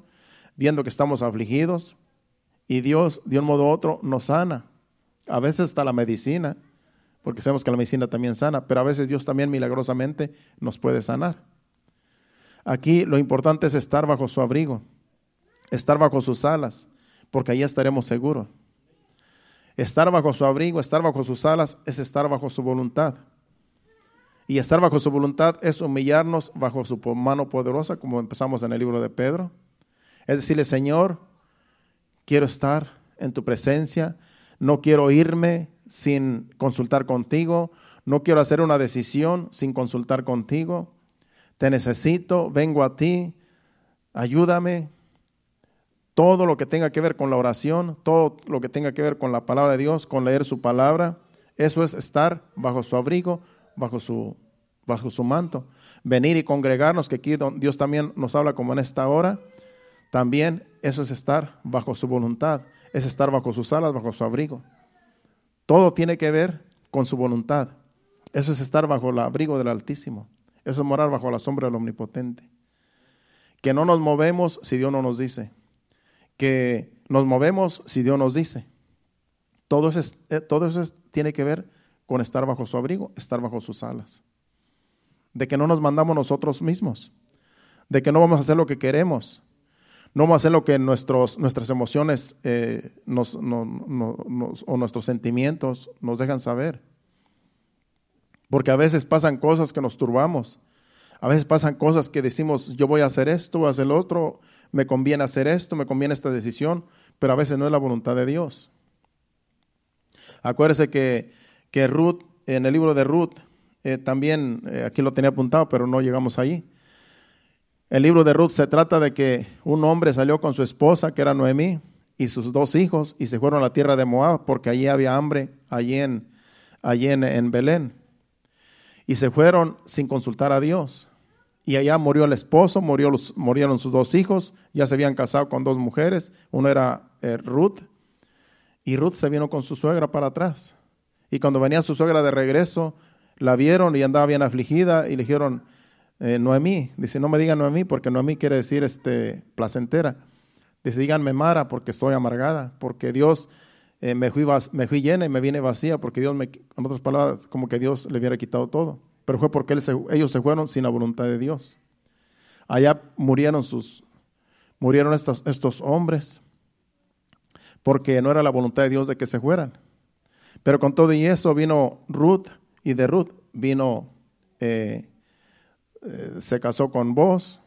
viendo que estamos afligidos y Dios de un modo u otro nos sana. A veces está la medicina, porque sabemos que la medicina también sana, pero a veces Dios también milagrosamente nos puede sanar. Aquí lo importante es estar bajo su abrigo, estar bajo sus alas, porque ahí estaremos seguros. Estar bajo su abrigo, estar bajo sus alas, es estar bajo su voluntad. Y estar bajo su voluntad es humillarnos bajo su mano poderosa, como empezamos en el libro de Pedro es decirle, Señor, quiero estar en tu presencia, no quiero irme sin consultar contigo, no quiero hacer una decisión sin consultar contigo. Te necesito, vengo a ti, ayúdame. Todo lo que tenga que ver con la oración, todo lo que tenga que ver con la palabra de Dios, con leer su palabra, eso es estar bajo su abrigo, bajo su, bajo su manto. Venir y congregarnos, que aquí Dios también nos habla como en esta hora también eso es estar bajo su voluntad, es estar bajo sus alas, bajo su abrigo. Todo tiene que ver con su voluntad. Eso es estar bajo el abrigo del Altísimo. Eso es morar bajo la sombra del Omnipotente. Que no nos movemos si Dios no nos dice. Que nos movemos si Dios nos dice. Todo eso, eh, todo eso tiene que ver con estar bajo su abrigo, estar bajo sus alas. De que no nos mandamos nosotros mismos. De que no vamos a hacer lo que queremos, No vamos a hacer lo que nuestros, nuestras emociones eh, o nuestros sentimientos nos dejan saber. Porque a veces pasan cosas que nos turbamos. A veces pasan cosas que decimos, yo voy a hacer esto, voy a hacer lo otro, me conviene hacer esto, me conviene esta decisión, pero a veces no es la voluntad de Dios. Acuérdese que, que Ruth, en el libro de Ruth, eh, también, eh, aquí lo tenía apuntado, pero no llegamos ahí. El libro de Ruth se trata de que un hombre salió con su esposa, que era Noemí, y sus dos hijos, y se fueron a la tierra de Moab, porque allí había hambre, allí en, allí en, Belén. Y se fueron sin consultar a Dios. Y allá murió el esposo, murió los, murieron sus dos hijos, ya se habían casado con dos mujeres, uno era eh, Ruth, y Ruth se vino con su suegra para atrás. Y cuando venía su suegra de regreso, la vieron y andaba bien afligida y le dijeron, eh, Noemí, dice, no me digan Noemí porque Noemí quiere decir este, placentera. Dice, díganme Mara porque estoy amargada, porque Dios eh, me, fui me llena y me viene vacía, porque Dios me, en otras palabras, como que Dios le hubiera quitado todo. Pero fue porque ellos se fueron sin la voluntad de Dios. Allá murieron sus, murieron estos, estos hombres, porque no era la voluntad de Dios de que se fueran. Pero con todo y eso vino Ruth, y de Ruth vino eh, eh, se casó con vos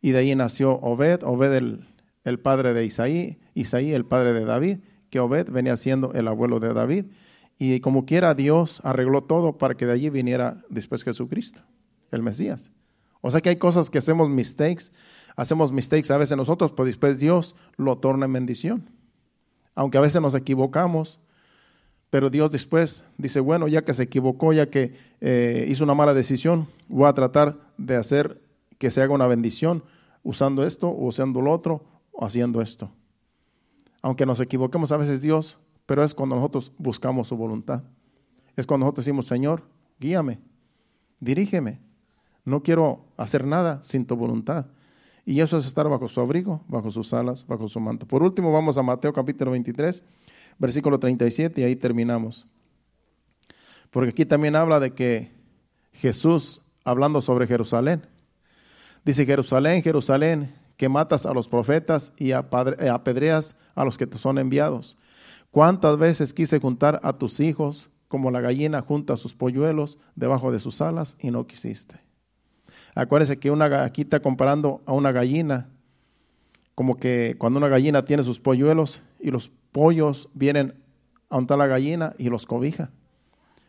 y de ahí nació Obed, Obed el, el, padre de Isaí, Isaí el padre de David, que Obed venía siendo el abuelo de David. Y como quiera Dios arregló todo para que de allí viniera después Jesucristo, el Mesías. O sea que hay cosas que hacemos mistakes, hacemos mistakes a veces nosotros, pero después Dios lo torna en bendición. Aunque a veces nos equivocamos, pero Dios después dice, bueno, ya que se equivocó, ya que eh, hizo una mala decisión, voy a tratar de hacer que se haga una bendición usando esto o usando lo otro o haciendo esto. Aunque nos equivoquemos a veces Dios, pero es cuando nosotros buscamos su voluntad. Es cuando nosotros decimos, Señor, guíame, dirígeme. No quiero hacer nada sin tu voluntad. Y eso es estar bajo su abrigo, bajo sus alas, bajo su manto. Por último, vamos a Mateo capítulo 23 versículo 37 y ahí terminamos. Porque aquí también habla de que Jesús, hablando sobre Jerusalén, dice Jerusalén, Jerusalén, que matas a los profetas y eh, apedreas a los que te son enviados. ¿Cuántas veces quise juntar a tus hijos como la gallina junta sus polluelos debajo de sus alas y no quisiste? Acuérdese que una, aquí está comparando a una gallina, como que cuando una gallina tiene sus polluelos y los pollos vienen a untar la gallina y los cobija.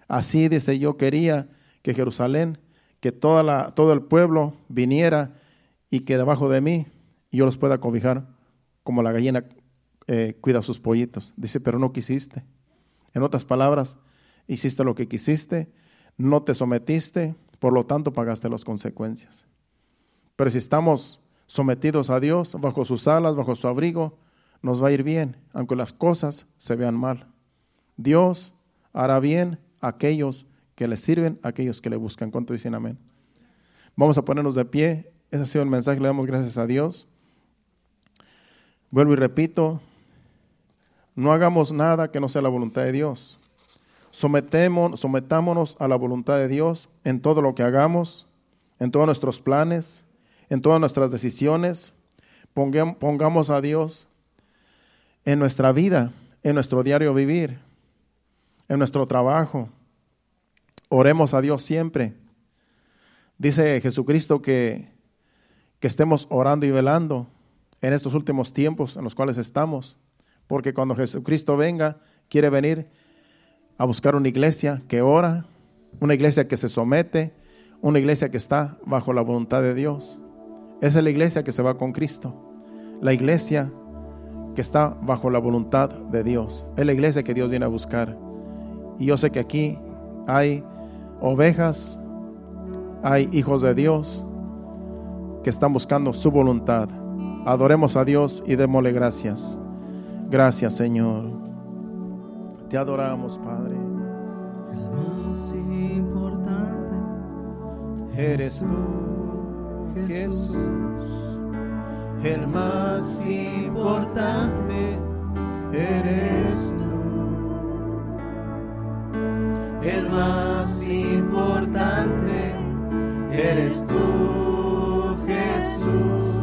Así dice, yo quería que Jerusalén, que toda la, todo el pueblo viniera y que debajo de mí yo los pueda cobijar como la gallina eh, cuida sus pollitos. Dice, pero no quisiste. En otras palabras, hiciste lo que quisiste, no te sometiste, por lo tanto pagaste las consecuencias. Pero si estamos sometidos a Dios, bajo sus alas, bajo su abrigo, nos va a ir bien, aunque las cosas se vean mal. Dios hará bien a aquellos que le sirven, a aquellos que le buscan. ¿Cuánto dicen amén? Vamos a ponernos de pie. Ese ha sido el mensaje. Le damos gracias a Dios. Vuelvo y repito, no hagamos nada que no sea la voluntad de Dios. Sometemos, sometámonos a la voluntad de Dios en todo lo que hagamos, en todos nuestros planes, en todas nuestras decisiones. Pongamos a Dios en nuestra vida, en nuestro diario vivir, en nuestro trabajo. Oremos a Dios siempre. Dice Jesucristo que, que estemos orando y velando en estos últimos tiempos en los cuales estamos, porque cuando Jesucristo venga, quiere venir a buscar una iglesia que ora, una iglesia que se somete, una iglesia que está bajo la voluntad de Dios. Esa es la iglesia que se va con Cristo. La iglesia que está bajo la voluntad de Dios. Es la iglesia que Dios viene a buscar. Y yo sé que aquí hay ovejas, hay hijos de Dios que están buscando su voluntad. Adoremos a Dios y démosle gracias. Gracias, Señor. Te adoramos, Padre. El más importante eres tú, Jesús el más importante eres tú. El más importante eres tú, Jesús.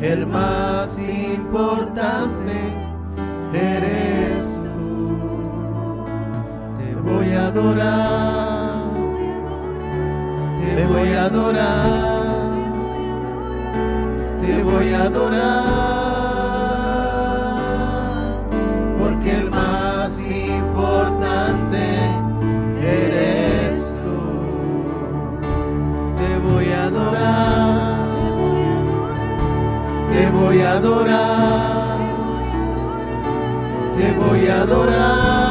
el más importante eres tú. Te voy a adorar, te voy a adorar, voy a adorar, porque el más importante eres tú. Te voy a adorar, te voy a adorar, te voy a adorar,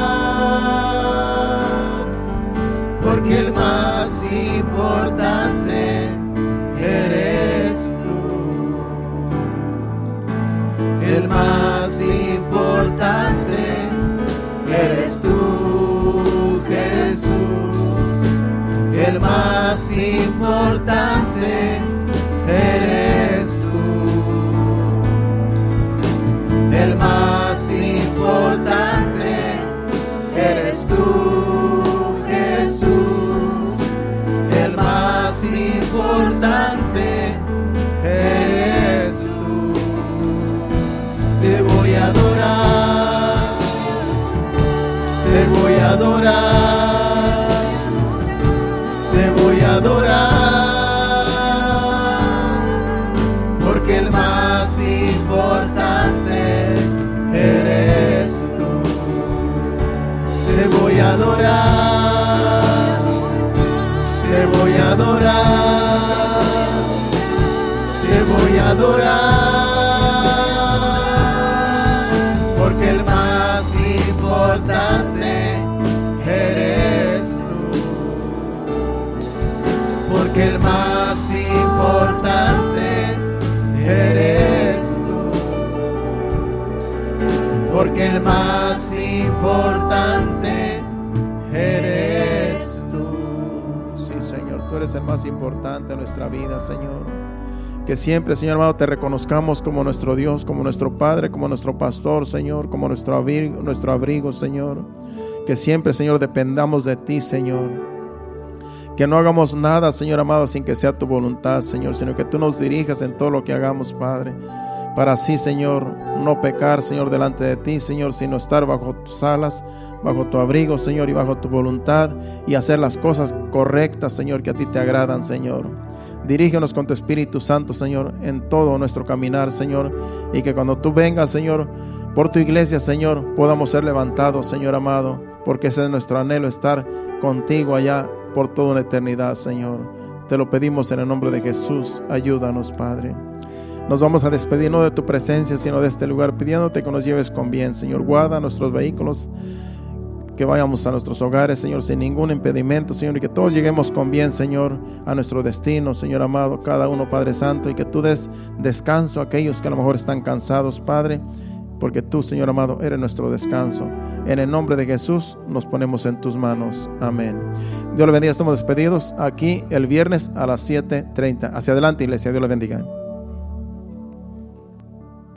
porque el más importante importante eres tú. El más importante eres tú, Jesús. El más importante eres tú. Te voy a adorar, te voy a adorar, te voy a adorar, te voy a adorar, importante en nuestra vida, Señor. Que siempre, Señor amado, te reconozcamos como nuestro Dios, como nuestro Padre, como nuestro pastor, Señor, como nuestro abrigo, nuestro abrigo, Señor. Que siempre, Señor, dependamos de ti, Señor. Que no hagamos nada, Señor amado, sin que sea tu voluntad, Señor, sino que tú nos dirijas en todo lo que hagamos, Padre. Para así, Señor, no pecar, Señor, delante de ti, Señor, sino estar bajo tus alas, bajo tu abrigo, Señor, y bajo tu voluntad, y hacer las cosas correctas, Señor, que a ti te agradan, Señor. Dirígenos con tu Espíritu Santo, Señor, en todo nuestro caminar, Señor, y que cuando tú vengas, Señor, por tu iglesia, Señor, podamos ser levantados, Señor amado, porque ese es nuestro anhelo, estar contigo allá por toda una eternidad, Señor. Te lo pedimos en el nombre de Jesús. Ayúdanos, Padre. Nos vamos a despedir no de tu presencia, sino de este lugar, pidiéndote que nos lleves con bien, Señor. Guarda nuestros vehículos, que vayamos a nuestros hogares, Señor, sin ningún impedimento, Señor, y que todos lleguemos con bien, Señor, a nuestro destino, Señor amado, cada uno, Padre Santo, y que tú des descanso a aquellos que a lo mejor están cansados, Padre, porque tú, Señor amado, eres nuestro descanso. En el nombre de Jesús nos ponemos en tus manos. Amén. Dios le bendiga. Estamos despedidos aquí el viernes a las 7:30. Hacia adelante, iglesia. Dios le bendiga.